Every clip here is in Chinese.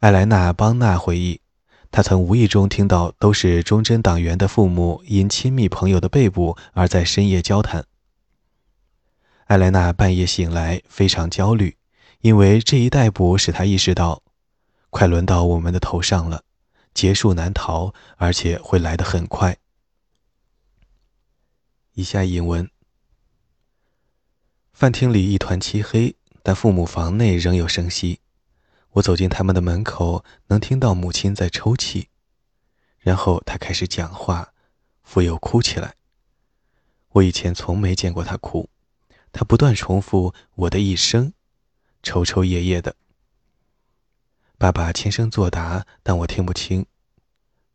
艾莱娜·邦纳回忆，他曾无意中听到都是忠贞党员的父母因亲密朋友的被捕而在深夜交谈。艾莱娜半夜醒来，非常焦虑，因为这一逮捕使她意识到，快轮到我们的头上了，劫数难逃，而且会来得很快。以下引文：饭厅里一团漆黑，但父母房内仍有声息。我走进他们的门口，能听到母亲在抽泣，然后她开始讲话，复又哭起来。我以前从没见过她哭。他不断重复我的一生，抽抽噎噎的。爸爸轻声作答，但我听不清。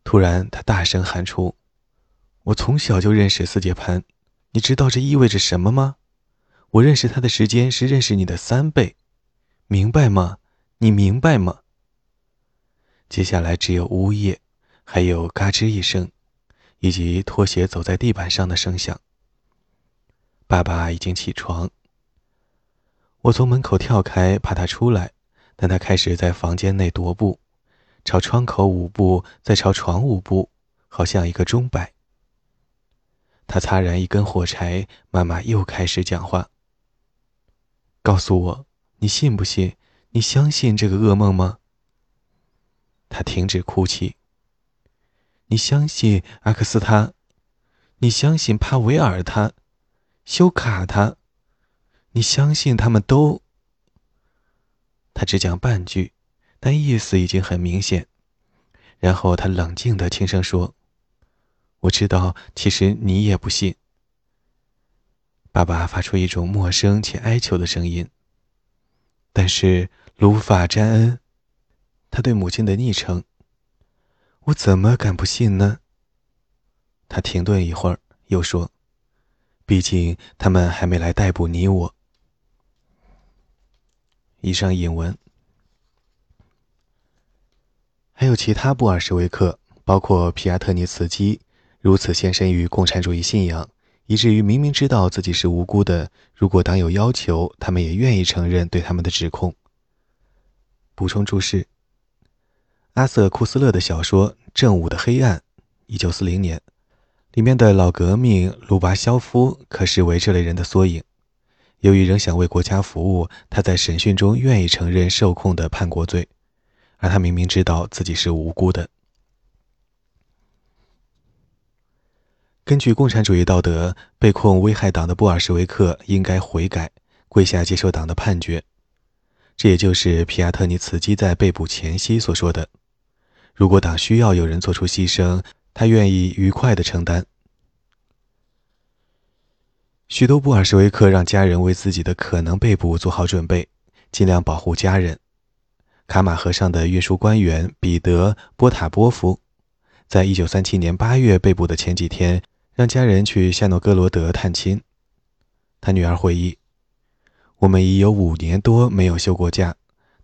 突然，他大声喊出：“我从小就认识斯杰潘，你知道这意味着什么吗？我认识他的时间是认识你的三倍，明白吗？你明白吗？”接下来只有呜咽，还有嘎吱一声，以及拖鞋走在地板上的声响。爸爸已经起床。我从门口跳开，怕他出来，但他开始在房间内踱步，朝窗口五步，再朝床五步，好像一个钟摆。他擦燃一根火柴，妈妈又开始讲话。告诉我，你信不信？你相信这个噩梦吗？他停止哭泣。你相信阿克斯他？你相信帕维尔他？修卡他，你相信他们都？他只讲半句，但意思已经很明显。然后他冷静的轻声说：“我知道，其实你也不信。”爸爸发出一种陌生且哀求的声音。但是卢法詹恩，他对母亲的昵称，我怎么敢不信呢？他停顿一会儿，又说。毕竟他们还没来逮捕你我。以上引文还有其他布尔什维克，包括皮亚特尼茨基，如此献身于共产主义信仰，以至于明明知道自己是无辜的，如果党有要求，他们也愿意承认对他们的指控。补充注释：阿瑟·库斯勒的小说《正午的黑暗》，一九四零年。里面的老革命鲁巴肖夫可视为这类人的缩影。由于仍想为国家服务，他在审讯中愿意承认受控的叛国罪，而他明明知道自己是无辜的。根据共产主义道德，被控危害党的布尔什维克应该悔改，跪下接受党的判决。这也就是皮亚特尼茨基在被捕前夕所说的：“如果党需要有人做出牺牲。”他愿意愉快地承担。许多布尔什维克让家人为自己的可能被捕做好准备，尽量保护家人。卡马河上的运输官员彼得·波塔波夫，在一九三七年八月被捕的前几天，让家人去夏诺戈罗德探亲。他女儿回忆：“我们已有五年多没有休过假，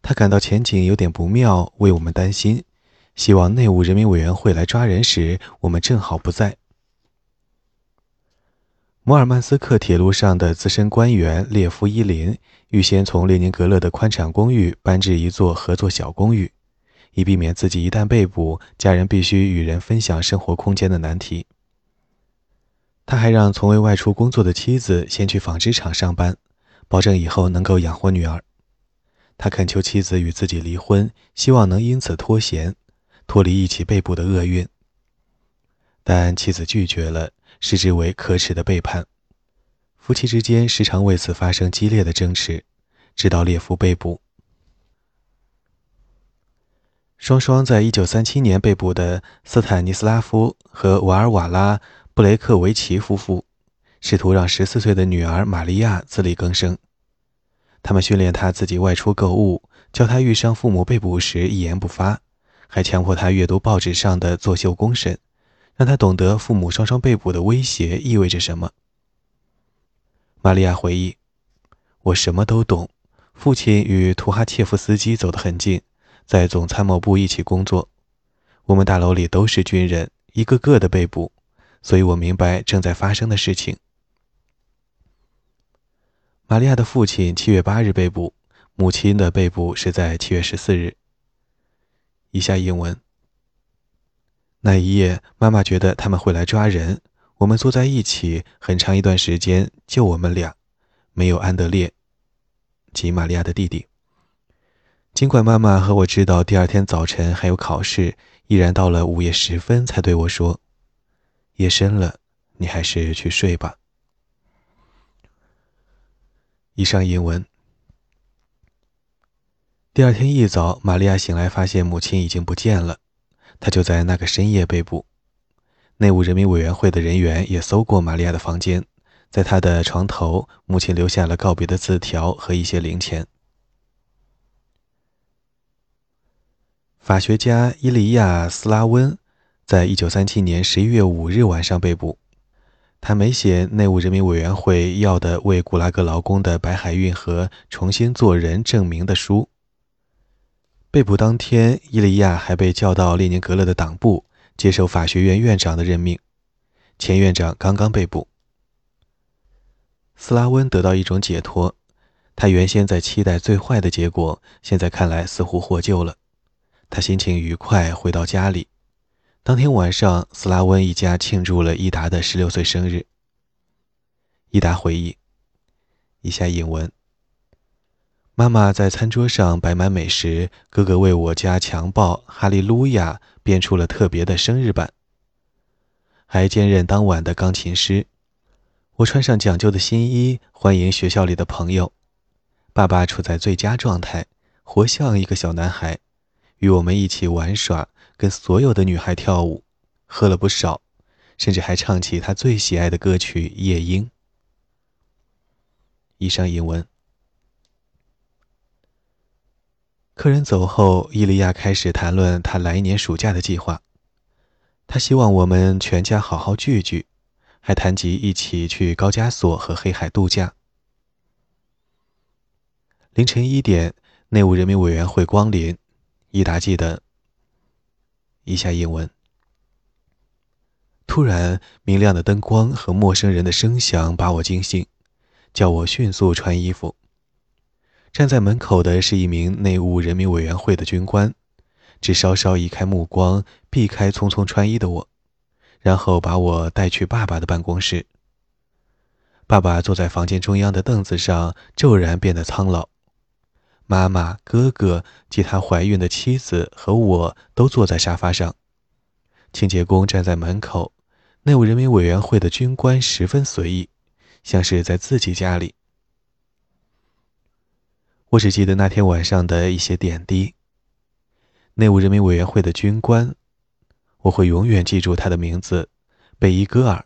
他感到前景有点不妙，为我们担心。”希望内务人民委员会来抓人时，我们正好不在。摩尔曼斯克铁路上的资深官员列夫伊林预先从列宁格勒的宽敞公寓搬至一座合作小公寓，以避免自己一旦被捕，家人必须与人分享生活空间的难题。他还让从未外出工作的妻子先去纺织厂上班，保证以后能够养活女儿。他恳求妻子与自己离婚，希望能因此脱险。脱离一起被捕的厄运，但妻子拒绝了，视之为可耻的背叛。夫妻之间时常为此发生激烈的争执，直到列夫被捕。双双在一九三七年被捕的斯坦尼斯拉夫和瓦尔瓦拉·布雷克维奇夫妇，试图让十四岁的女儿玛利亚自力更生。他们训练她自己外出购物，教她遇上父母被捕时一言不发。还强迫她阅读报纸上的作秀公审，让她懂得父母双双被捕的威胁意味着什么。玛利亚回忆：“我什么都懂。父亲与图哈切夫斯基走得很近，在总参谋部一起工作。我们大楼里都是军人，一个个的被捕，所以我明白正在发生的事情。”玛利亚的父亲七月八日被捕，母亲的被捕是在七月十四日。以下英文。那一夜，妈妈觉得他们会来抓人。我们坐在一起很长一段时间，就我们俩，没有安德烈，及玛利亚的弟弟。尽管妈妈和我知道第二天早晨还有考试，依然到了午夜时分才对我说：“夜深了，你还是去睡吧。”以上英文。第二天一早，玛利亚醒来，发现母亲已经不见了，她就在那个深夜被捕。内务人民委员会的人员也搜过玛利亚的房间，在她的床头，母亲留下了告别的字条和一些零钱。法学家伊利亚·斯拉温在一九三七年十一月五日晚上被捕。他没写内务人民委员会要的为古拉格劳工的白海运河重新做人证明的书。被捕当天，伊利亚还被叫到列宁格勒的党部。接受法学院院长的任命，前院长刚刚被捕。斯拉温得到一种解脱，他原先在期待最坏的结果，现在看来似乎获救了。他心情愉快，回到家里。当天晚上，斯拉温一家庆祝了伊达的十六岁生日。伊达回忆：以下引文。妈妈在餐桌上摆满美食，哥哥为我家强暴哈利路亚编出了特别的生日版，还兼任当晚的钢琴师。我穿上讲究的新衣，欢迎学校里的朋友。爸爸处在最佳状态，活像一个小男孩，与我们一起玩耍，跟所有的女孩跳舞，喝了不少，甚至还唱起他最喜爱的歌曲《夜莺》。以上英文。客人走后，伊利亚开始谈论他来年暑假的计划。他希望我们全家好好聚聚，还谈及一起去高加索和黑海度假。凌晨一点，内务人民委员会光临。伊达记得。一下英文。突然，明亮的灯光和陌生人的声响把我惊醒，叫我迅速穿衣服。站在门口的是一名内务人民委员会的军官，只稍稍移开目光，避开匆匆穿衣的我，然后把我带去爸爸的办公室。爸爸坐在房间中央的凳子上，骤然变得苍老。妈妈、哥哥及他怀孕的妻子和我都坐在沙发上。清洁工站在门口，内务人民委员会的军官十分随意，像是在自己家里。我只记得那天晚上的一些点滴。内务人民委员会的军官，我会永远记住他的名字——贝伊戈尔。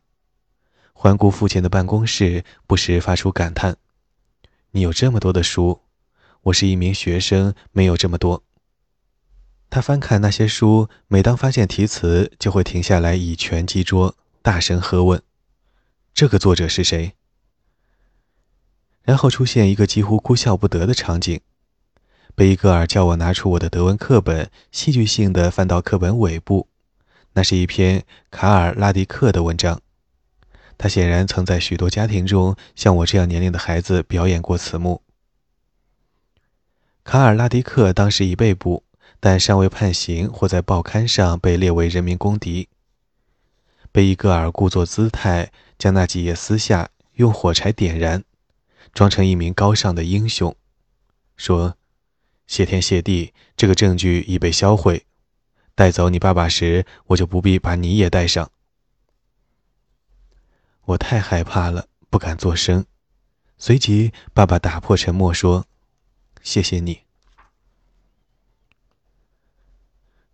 环顾父亲的办公室，不时发出感叹：“你有这么多的书，我是一名学生，没有这么多。”他翻看那些书，每当发现题词，就会停下来，以拳击桌，大声喝问：“这个作者是谁？”然后出现一个几乎哭笑不得的场景，贝伊格尔叫我拿出我的德文课本，戏剧性地翻到课本尾部，那是一篇卡尔拉迪克的文章。他显然曾在许多家庭中像我这样年龄的孩子表演过此幕。卡尔拉迪克当时已被捕，但尚未判刑或在报刊上被列为人民公敌。贝伊格尔故作姿态，将那几页撕下，用火柴点燃。装成一名高尚的英雄，说：“谢天谢地，这个证据已被销毁。带走你爸爸时，我就不必把你也带上。”我太害怕了，不敢作声。随即，爸爸打破沉默说：“谢谢你。”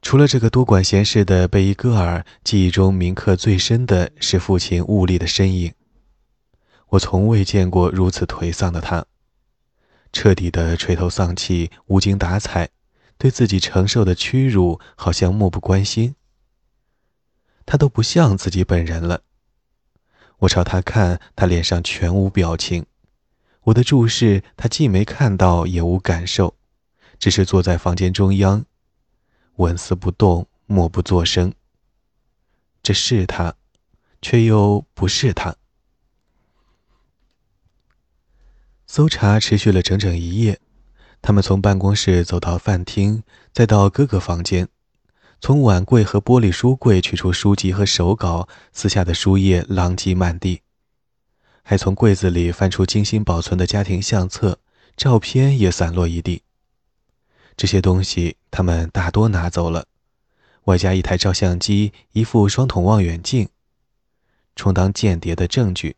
除了这个多管闲事的贝伊戈尔，记忆中铭刻最深的是父亲兀立的身影。我从未见过如此颓丧的他，彻底的垂头丧气、无精打采，对自己承受的屈辱好像漠不关心。他都不像自己本人了。我朝他看，他脸上全无表情。我的注视，他既没看到，也无感受，只是坐在房间中央，纹丝不动，默不作声。这是他，却又不是他。搜查持续了整整一夜，他们从办公室走到饭厅，再到各个房间，从碗柜和玻璃书柜取出书籍和手稿，撕下的书页狼藉满地，还从柜子里翻出精心保存的家庭相册，照片也散落一地。这些东西他们大多拿走了，外加一台照相机、一副双筒望远镜，充当间谍的证据，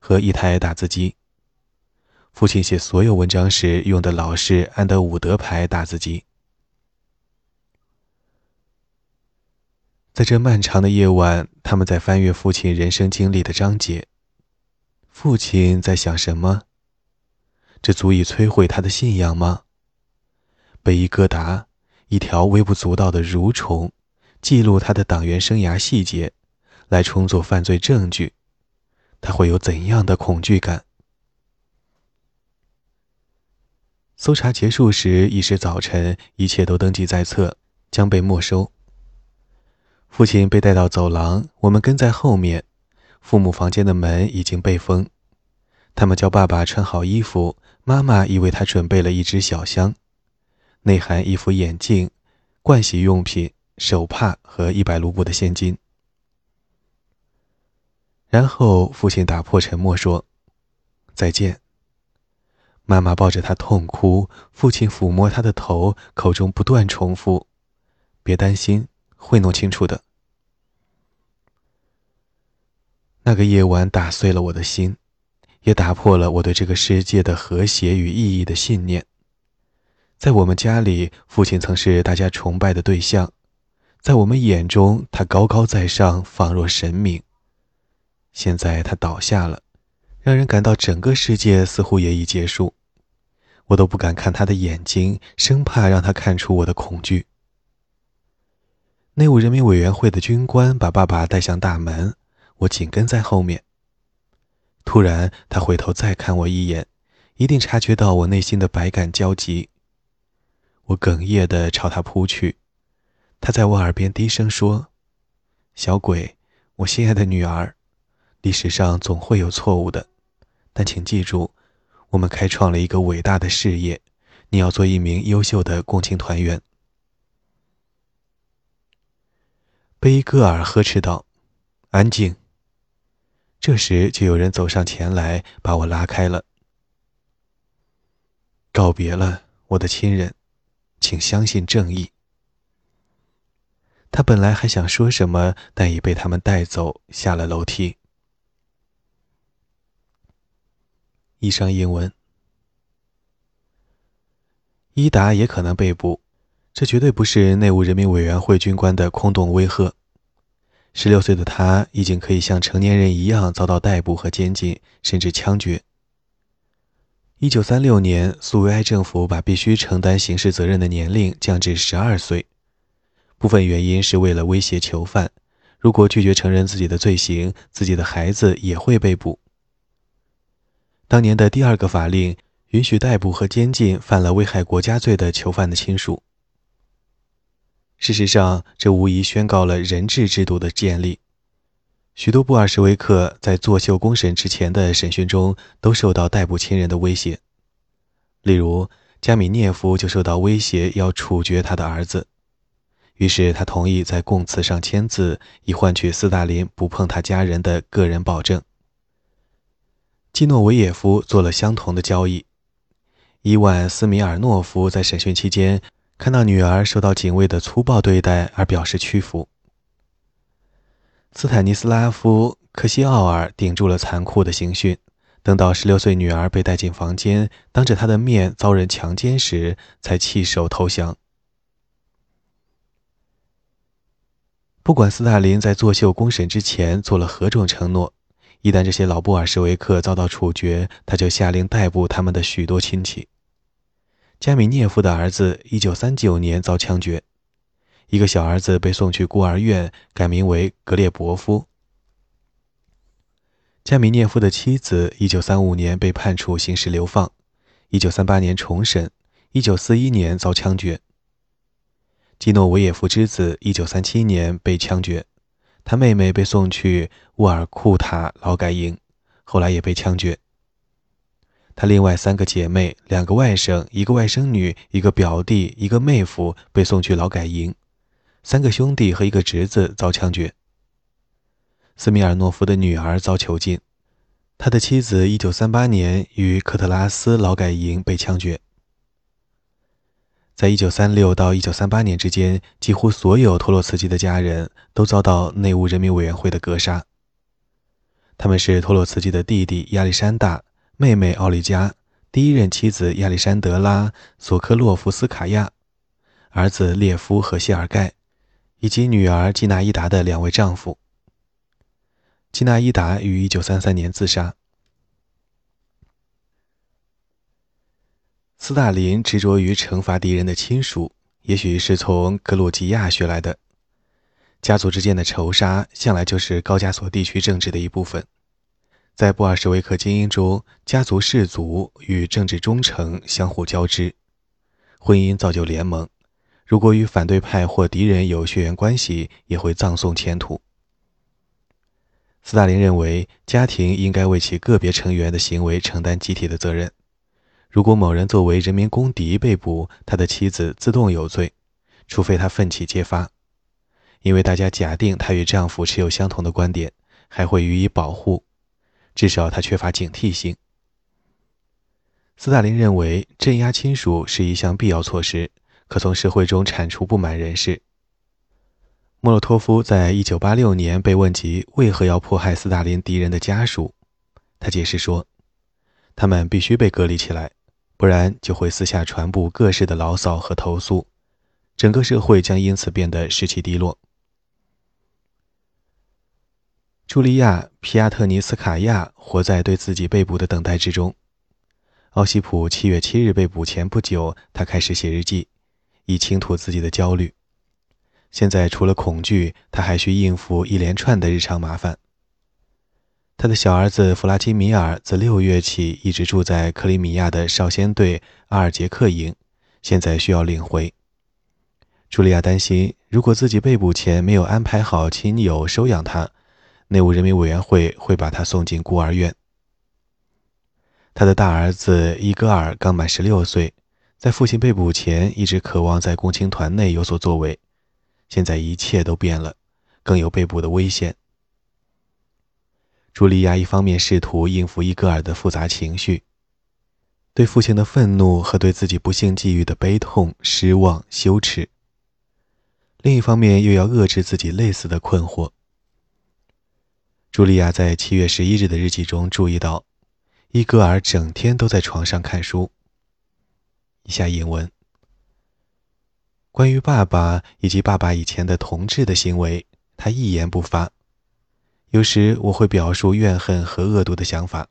和一台打字机。父亲写所有文章时用的老式安德伍德牌打字机。在这漫长的夜晚，他们在翻阅父亲人生经历的章节。父亲在想什么？这足以摧毁他的信仰吗？贝伊戈达，一条微不足道的蠕虫，记录他的党员生涯细节，来充作犯罪证据。他会有怎样的恐惧感？搜查结束时已是早晨，一切都登记在册，将被没收。父亲被带到走廊，我们跟在后面。父母房间的门已经被封。他们叫爸爸穿好衣服，妈妈已为他准备了一只小箱，内含一副眼镜、盥洗用品、手帕和一百卢布的现金。然后父亲打破沉默说：“再见。”妈妈抱着他痛哭，父亲抚摸他的头，口中不断重复：“别担心。”会弄清楚的。那个夜晚打碎了我的心，也打破了我对这个世界的和谐与意义的信念。在我们家里，父亲曾是大家崇拜的对象，在我们眼中，他高高在上，仿若神明。现在他倒下了，让人感到整个世界似乎也已结束。我都不敢看他的眼睛，生怕让他看出我的恐惧。内务人民委员会的军官把爸爸带向大门，我紧跟在后面。突然，他回头再看我一眼，一定察觉到我内心的百感交集。我哽咽地朝他扑去，他在我耳边低声说：“小鬼，我心爱的女儿，历史上总会有错误的，但请记住，我们开创了一个伟大的事业，你要做一名优秀的共青团员。”贝戈尔呵斥道：“安静。”这时，就有人走上前来，把我拉开了。告别了，我的亲人，请相信正义。他本来还想说什么，但已被他们带走，下了楼梯。以上英文。伊达也可能被捕。这绝对不是内务人民委员会军官的空洞威吓。十六岁的他已经可以像成年人一样遭到逮捕和监禁，甚至枪决。一九三六年，苏维埃政府把必须承担刑事责任的年龄降至十二岁，部分原因是为了威胁囚犯，如果拒绝承认自己的罪行，自己的孩子也会被捕。当年的第二个法令允许逮捕和监禁犯了危害国家罪的囚犯的亲属。事实上，这无疑宣告了人质制度的建立。许多布尔什维克在作秀公审之前的审讯中都受到逮捕亲人的威胁。例如，加米涅夫就受到威胁要处决他的儿子，于是他同意在供词上签字，以换取斯大林不碰他家人的个人保证。基诺维耶夫做了相同的交易。伊万斯米尔诺夫在审讯期间。看到女儿受到警卫的粗暴对待而表示屈服。斯坦尼斯拉夫·科西奥尔顶住了残酷的刑讯，等到十六岁女儿被带进房间，当着他的面遭人强奸时，才弃手投降。不管斯大林在作秀公审之前做了何种承诺，一旦这些老布尔什维克遭到处决，他就下令逮捕他们的许多亲戚。加米涅夫的儿子1939年遭枪决，一个小儿子被送去孤儿院，改名为格列伯夫。加米涅夫的妻子1935年被判处刑事流放，1938年重审，1941年遭枪决。基诺维耶夫之子1937年被枪决，他妹妹被送去沃尔库塔劳改营，后来也被枪决。他另外三个姐妹、两个外甥、一个外甥女、一个表弟、一个妹夫被送去劳改营，三个兄弟和一个侄子遭枪决。斯米尔诺夫的女儿遭囚禁，他的妻子1938年于科特拉斯劳改营被枪决。在1936到1938年之间，几乎所有托洛茨基的家人都遭到内务人民委员会的格杀。他们是托洛茨基的弟弟亚历山大、妹妹奥利加、第一任妻子亚历山德拉·索科洛夫斯卡娅、儿子列夫和谢尔盖，以及女儿基纳伊达的两位丈夫。基纳伊达于1933年自杀。斯大林执着于惩罚敌人的亲属，也许是从格鲁吉亚学来的。家族之间的仇杀向来就是高加索地区政治的一部分。在布尔什维克精英中，家族氏族与政治忠诚相互交织，婚姻造就联盟。如果与反对派或敌人有血缘关系，也会葬送前途。斯大林认为，家庭应该为其个别成员的行为承担集体的责任。如果某人作为人民公敌被捕，他的妻子自动有罪，除非他奋起揭发，因为大家假定她与丈夫持有相同的观点，还会予以保护，至少他缺乏警惕性。斯大林认为，镇压亲属是一项必要措施，可从社会中铲除不满人士。莫洛托夫在一九八六年被问及为何要迫害斯大林敌人的家属，他解释说：“他们必须被隔离起来，不然就会私下传播各式的牢骚和投诉，整个社会将因此变得士气低落。”茱莉亚·皮亚特尼斯卡娅活在对自己被捕的等待之中。奥西普七月七日被捕前不久，他开始写日记，以倾吐自己的焦虑。现在除了恐惧，他还需应付一连串的日常麻烦。他的小儿子弗拉基米尔自六月起一直住在克里米亚的少先队阿尔杰克营，现在需要领回。茱莉亚担心，如果自己被捕前没有安排好亲友收养他，内务人民委员会会把他送进孤儿院。他的大儿子伊戈尔刚满十六岁，在父亲被捕前一直渴望在共青团内有所作为。现在一切都变了，更有被捕的危险。茱莉亚一方面试图应付伊戈尔的复杂情绪，对父亲的愤怒和对自己不幸际遇的悲痛、失望、羞耻；另一方面又要遏制自己类似的困惑。茱莉亚在七月十一日的日记中注意到，伊戈尔整天都在床上看书。以下引文。关于爸爸以及爸爸以前的同志的行为，他一言不发。有时我会表述怨恨和恶毒的想法，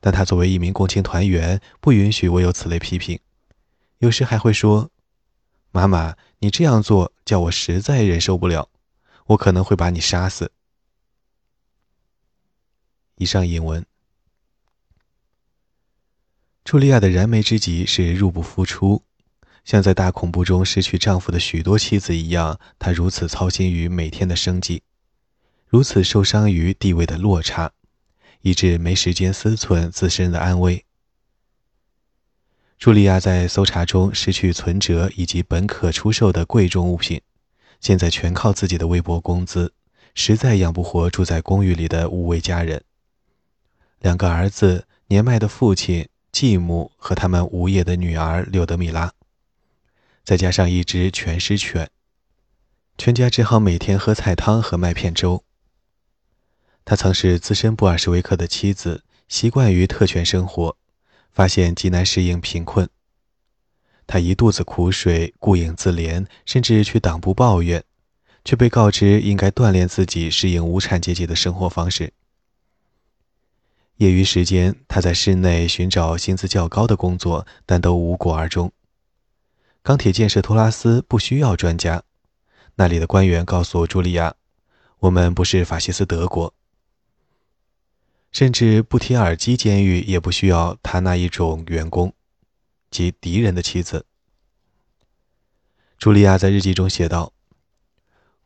但他作为一名共青团员，不允许我有此类批评。有时还会说：“妈妈，你这样做叫我实在忍受不了，我可能会把你杀死。”以上引文。茱莉亚的燃眉之急是入不敷出。像在大恐怖中失去丈夫的许多妻子一样，她如此操心于每天的生计，如此受伤于地位的落差，以致没时间思忖自身的安危。茱莉亚在搜查中失去存折以及本可出售的贵重物品，现在全靠自己的微薄工资，实在养不活住在公寓里的五位家人：两个儿子、年迈的父亲、继母和他们无业的女儿柳德米拉。再加上一只全狮犬，全家只好每天喝菜汤和麦片粥。他曾是资深布尔什维克的妻子，习惯于特权生活，发现极难适应贫困。他一肚子苦水，顾影自怜，甚至去党部抱怨，却被告知应该锻炼自己适应无产阶级的生活方式。业余时间，他在市内寻找薪资较高的工作，但都无果而终。钢铁建设托拉斯不需要专家，那里的官员告诉茱莉亚：“我们不是法西斯德国。”甚至布提尔基监狱也不需要他那一种员工，即敌人的妻子。茱莉亚在日记中写道：“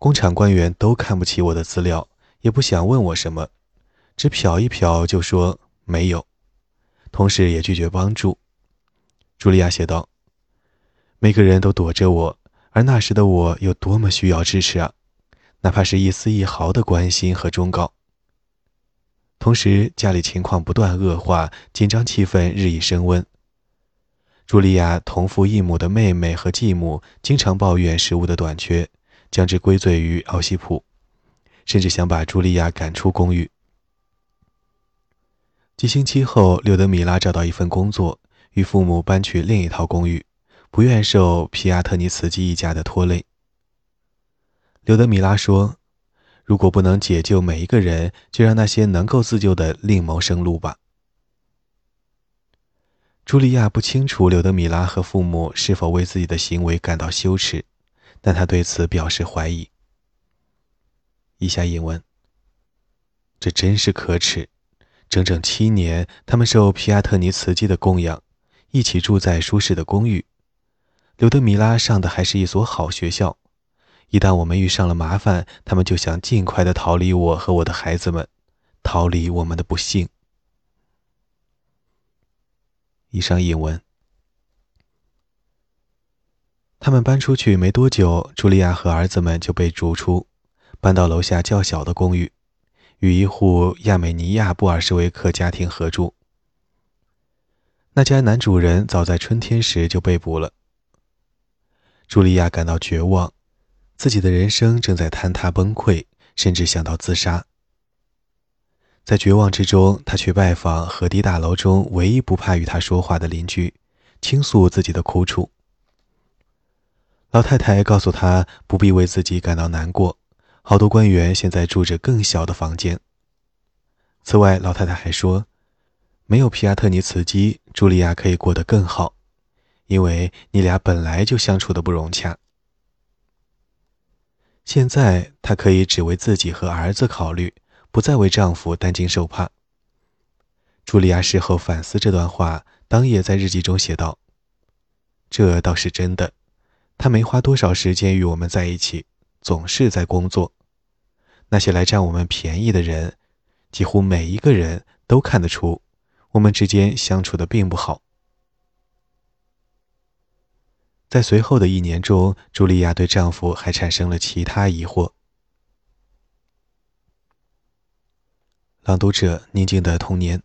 工厂官员都看不起我的资料，也不想问我什么，只瞟一瞟就说没有，同时也拒绝帮助。”茱莉亚写道。每个人都躲着我，而那时的我有多么需要支持啊！哪怕是一丝一毫的关心和忠告。同时，家里情况不断恶化，紧张气氛日益升温。茱莉亚同父异母的妹妹和继母经常抱怨食物的短缺，将之归罪于奥西普，甚至想把茱莉亚赶出公寓。几星期后，柳德米拉找到一份工作，与父母搬去另一套公寓，不愿受皮亚特尼茨基一家的拖累。柳德米拉说：“如果不能解救每一个人，就让那些能够自救的另谋生路吧。”茱莉亚不清楚柳德米拉和父母是否为自己的行为感到羞耻，但她对此表示怀疑。以下引文：这真是可耻。整整七年，他们受皮亚特尼茨基的供养，一起住在舒适的公寓。柳德米拉上的还是一所好学校。一旦我们遇上了麻烦，他们就想尽快的逃离我和我的孩子们，逃离我们的不幸。以上引文。他们搬出去没多久，茱莉亚和儿子们就被逐出，搬到楼下较小的公寓。与一户亚美尼亚布尔什维克家庭合住。那家男主人早在春天时就被捕了。茱莉亚感到绝望，自己的人生正在坍塌崩溃，甚至想到自杀。在绝望之中，他去拜访河堤大楼中唯一不怕与他说话的邻居，倾诉自己的苦楚。老太太告诉他不必为自己感到难过。好多官员现在住着更小的房间。此外，老太太还说，没有皮亚特尼茨基，茱莉亚可以过得更好，因为你俩本来就相处的不融洽。现在她可以只为自己和儿子考虑，不再为丈夫担惊受怕。茱莉亚事后反思这段话，当夜在日记中写道：“这倒是真的，他没花多少时间与我们在一起。”总是在工作。那些来占我们便宜的人，几乎每一个人都看得出，我们之间相处的并不好。在随后的一年中，茱莉亚对丈夫还产生了其他疑惑。朗读者：宁静的童年。